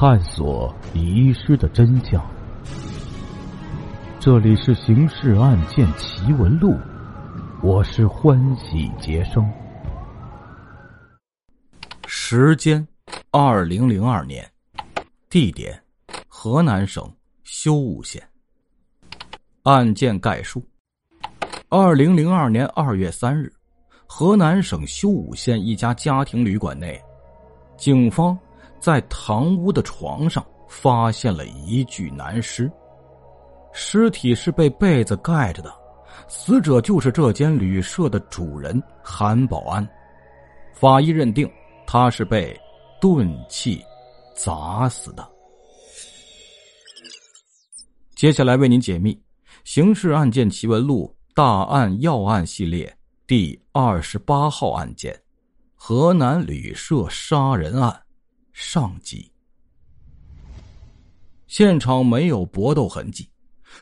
探索遗失的真相。这里是《刑事案件奇闻录》，我是欢喜杰生。时间：二零零二年，地点：河南省修武县。案件概述：二零零二年二月三日，河南省修武县一家家庭旅馆内，警方在堂屋的床上发现了一具男尸。尸体是被被子盖着的，死者就是这间旅社的主人韩保安。法医认定他是被钝器砸死的。接下来为您解密《刑事案件奇闻录》大案要案系列第二十八号案件——河南旅社杀人案上集。现场没有搏斗痕迹。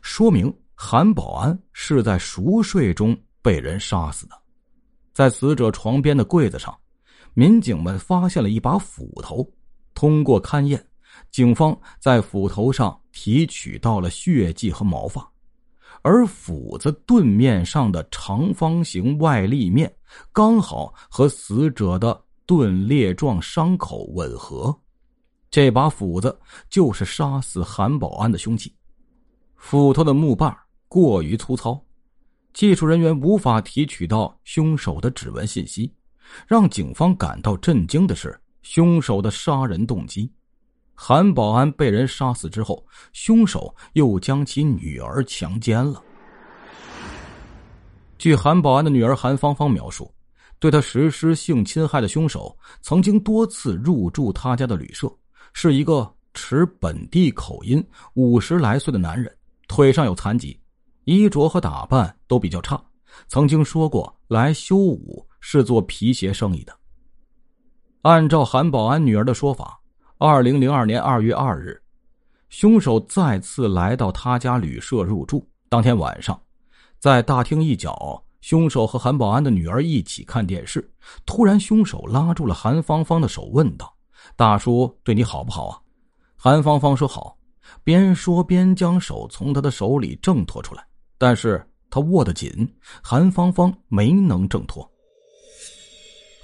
说明韩保安是在熟睡中被人杀死的。在死者床边的柜子上，民警们发现了一把斧头。通过勘验，警方在斧头上提取到了血迹和毛发，而斧子钝面上的长方形外立面刚好和死者的钝裂状伤口吻合。这把斧子就是杀死韩保安的凶器。斧头的木把过于粗糙，技术人员无法提取到凶手的指纹信息。让警方感到震惊的是，凶手的杀人动机。韩保安被人杀死之后，凶手又将其女儿强奸了。据韩保安的女儿韩芳芳描述，对他实施性侵害的凶手曾经多次入住他家的旅社，是一个持本地口音、五十来岁的男人。腿上有残疾，衣着和打扮都比较差。曾经说过来修武是做皮鞋生意的。按照韩保安女儿的说法，二零零二年二月二日，凶手再次来到他家旅社入住。当天晚上，在大厅一角，凶手和韩保安的女儿一起看电视。突然，凶手拉住了韩芳芳的手，问道：“大叔对你好不好啊？”韩芳芳说：“好。”边说边将手从他的手里挣脱出来，但是他握得紧，韩芳芳没能挣脱。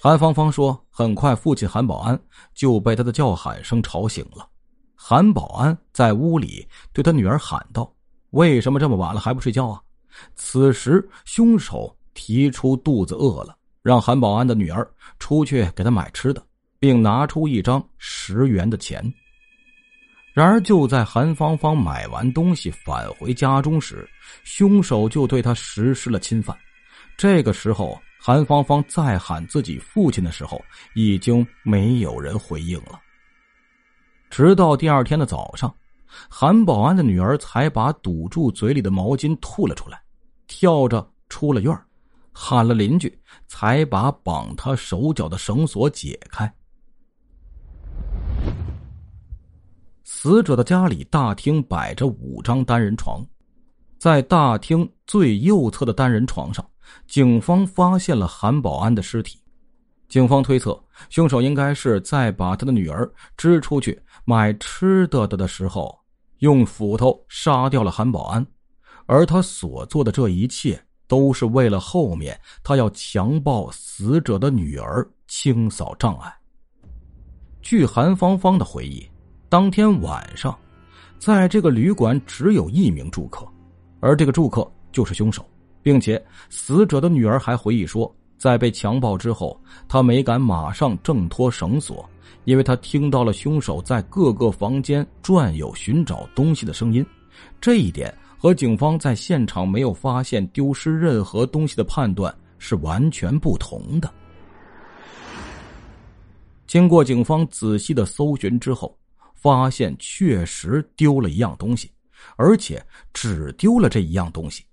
韩芳芳说：“很快，父亲韩保安就被他的叫喊声吵醒了。韩保安在屋里对他女儿喊道：‘为什么这么晚了还不睡觉啊？’此时，凶手提出肚子饿了，让韩保安的女儿出去给他买吃的，并拿出一张十元的钱。”然而，就在韩芳芳买完东西返回家中时，凶手就对她实施了侵犯。这个时候，韩芳芳再喊自己父亲的时候，已经没有人回应了。直到第二天的早上，韩保安的女儿才把堵住嘴里的毛巾吐了出来，跳着出了院喊了邻居，才把绑他手脚的绳索解开。死者的家里大厅摆着五张单人床，在大厅最右侧的单人床上，警方发现了韩保安的尸体。警方推测，凶手应该是在把他的女儿支出去买吃的的的时候，用斧头杀掉了韩保安，而他所做的这一切，都是为了后面他要强暴死者的女儿清扫障碍。据韩芳芳的回忆。当天晚上，在这个旅馆只有一名住客，而这个住客就是凶手，并且死者的女儿还回忆说，在被强暴之后，她没敢马上挣脱绳索，因为她听到了凶手在各个房间转悠寻找东西的声音。这一点和警方在现场没有发现丢失任何东西的判断是完全不同的。经过警方仔细的搜寻之后。发现确实丢了一样东西，而且只丢了这一样东西。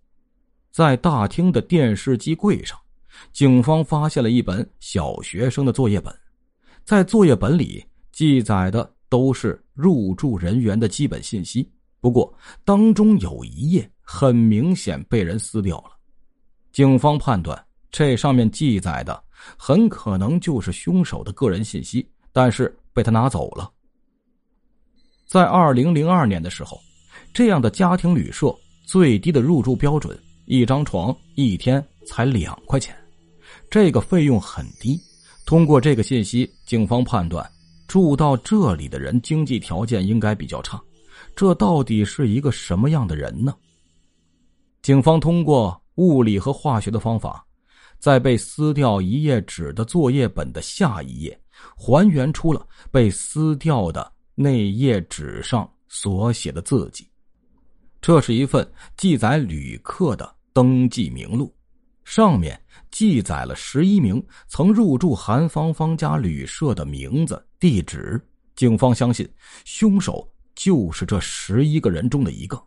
在大厅的电视机柜上，警方发现了一本小学生的作业本。在作业本里记载的都是入住人员的基本信息，不过当中有一页很明显被人撕掉了。警方判断这上面记载的很可能就是凶手的个人信息，但是被他拿走了。在二零零二年的时候，这样的家庭旅社最低的入住标准，一张床一天才两块钱，这个费用很低。通过这个信息，警方判断住到这里的人经济条件应该比较差。这到底是一个什么样的人呢？警方通过物理和化学的方法，在被撕掉一页纸的作业本的下一页，还原出了被撕掉的。那页纸上所写的字迹，这是一份记载旅客的登记名录，上面记载了十一名曾入住韩芳芳家旅社的名字、地址。警方相信，凶手就是这十一个人中的一个。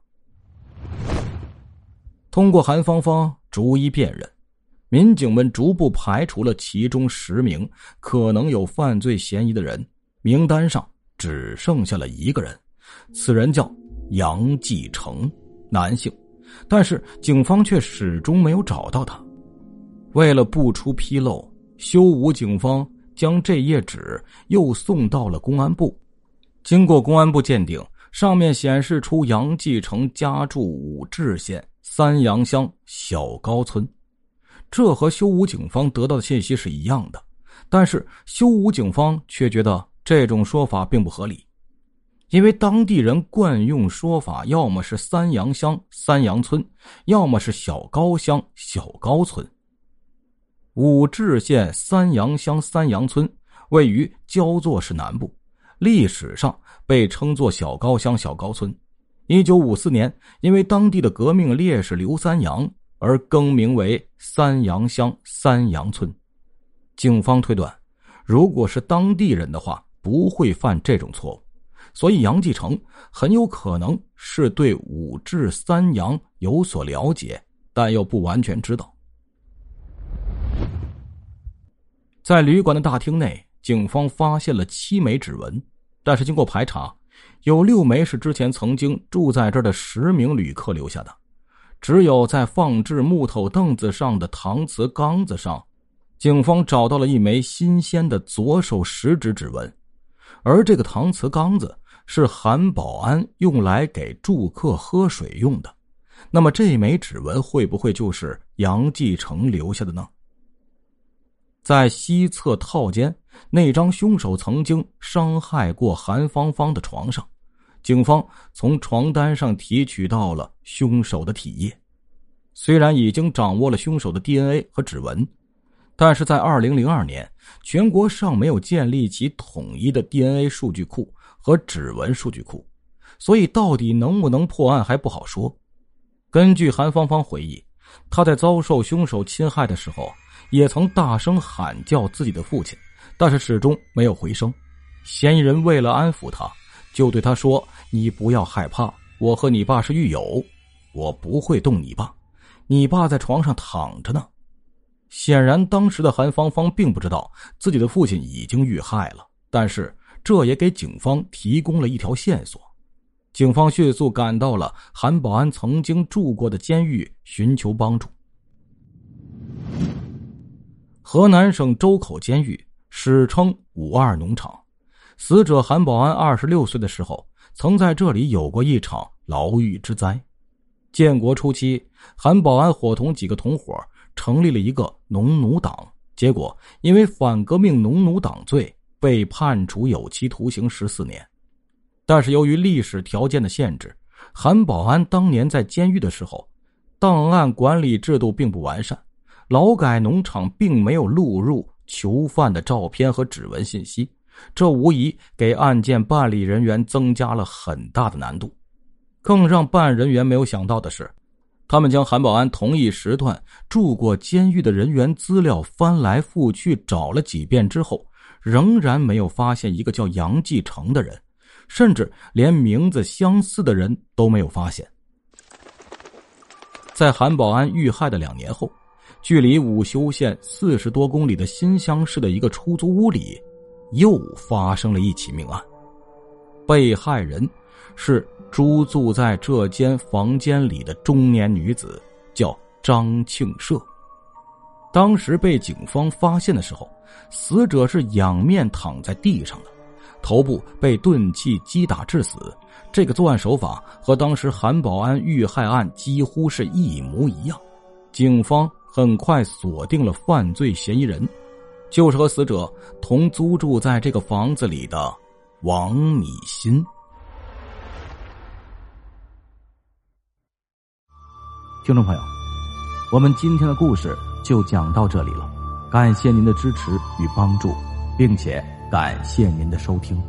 通过韩芳芳逐一辨认，民警们逐步排除了其中十名可能有犯罪嫌疑的人名单上。只剩下了一个人，此人叫杨继成，男性，但是警方却始终没有找到他。为了不出纰漏，修武警方将这页纸又送到了公安部。经过公安部鉴定，上面显示出杨继成家住武陟县三阳乡小高村，这和修武警方得到的信息是一样的。但是修武警方却觉得。这种说法并不合理，因为当地人惯用说法，要么是三阳乡三阳村，要么是小高乡小高村。武陟县三阳乡三阳村位于焦作市南部，历史上被称作小高乡小高村。一九五四年，因为当地的革命烈士刘三阳而更名为三阳乡三阳村。警方推断，如果是当地人的话。不会犯这种错误，所以杨继成很有可能是对武陟三阳有所了解，但又不完全知道。在旅馆的大厅内，警方发现了七枚指纹，但是经过排查，有六枚是之前曾经住在这儿的十名旅客留下的，只有在放置木头凳子上的搪瓷缸子上，警方找到了一枚新鲜的左手食指指纹。而这个搪瓷缸子是韩保安用来给住客喝水用的，那么这枚指纹会不会就是杨继成留下的呢？在西侧套间那张凶手曾经伤害过韩芳芳的床上，警方从床单上提取到了凶手的体液，虽然已经掌握了凶手的 DNA 和指纹。但是在二零零二年，全国尚没有建立起统一的 DNA 数据库和指纹数据库，所以到底能不能破案还不好说。根据韩芳芳回忆，她在遭受凶手侵害的时候，也曾大声喊叫自己的父亲，但是始终没有回声。嫌疑人为了安抚他，就对他说：“你不要害怕，我和你爸是狱友，我不会动你爸，你爸在床上躺着呢。”显然，当时的韩芳芳并不知道自己的父亲已经遇害了，但是这也给警方提供了一条线索。警方迅速赶到了韩保安曾经住过的监狱，寻求帮助。河南省周口监狱史称“五二农场”，死者韩保安二十六岁的时候，曾在这里有过一场牢狱之灾。建国初期，韩保安伙同几个同伙。成立了一个农奴党，结果因为反革命农奴党罪被判处有期徒刑十四年。但是由于历史条件的限制，韩保安当年在监狱的时候，档案管理制度并不完善，劳改农场并没有录入囚犯的照片和指纹信息，这无疑给案件办理人员增加了很大的难度。更让办案人员没有想到的是。他们将韩保安同一时段住过监狱的人员资料翻来覆去找了几遍之后，仍然没有发现一个叫杨继成的人，甚至连名字相似的人都没有发现。在韩保安遇害的两年后，距离武修县四十多公里的新乡市的一个出租屋里，又发生了一起命案，被害人是。租住在这间房间里的中年女子叫张庆社。当时被警方发现的时候，死者是仰面躺在地上的，头部被钝器击打致死。这个作案手法和当时韩保安遇害案几乎是一模一样。警方很快锁定了犯罪嫌疑人，就是和死者同租住在这个房子里的王米新。听众朋友，我们今天的故事就讲到这里了，感谢您的支持与帮助，并且感谢您的收听。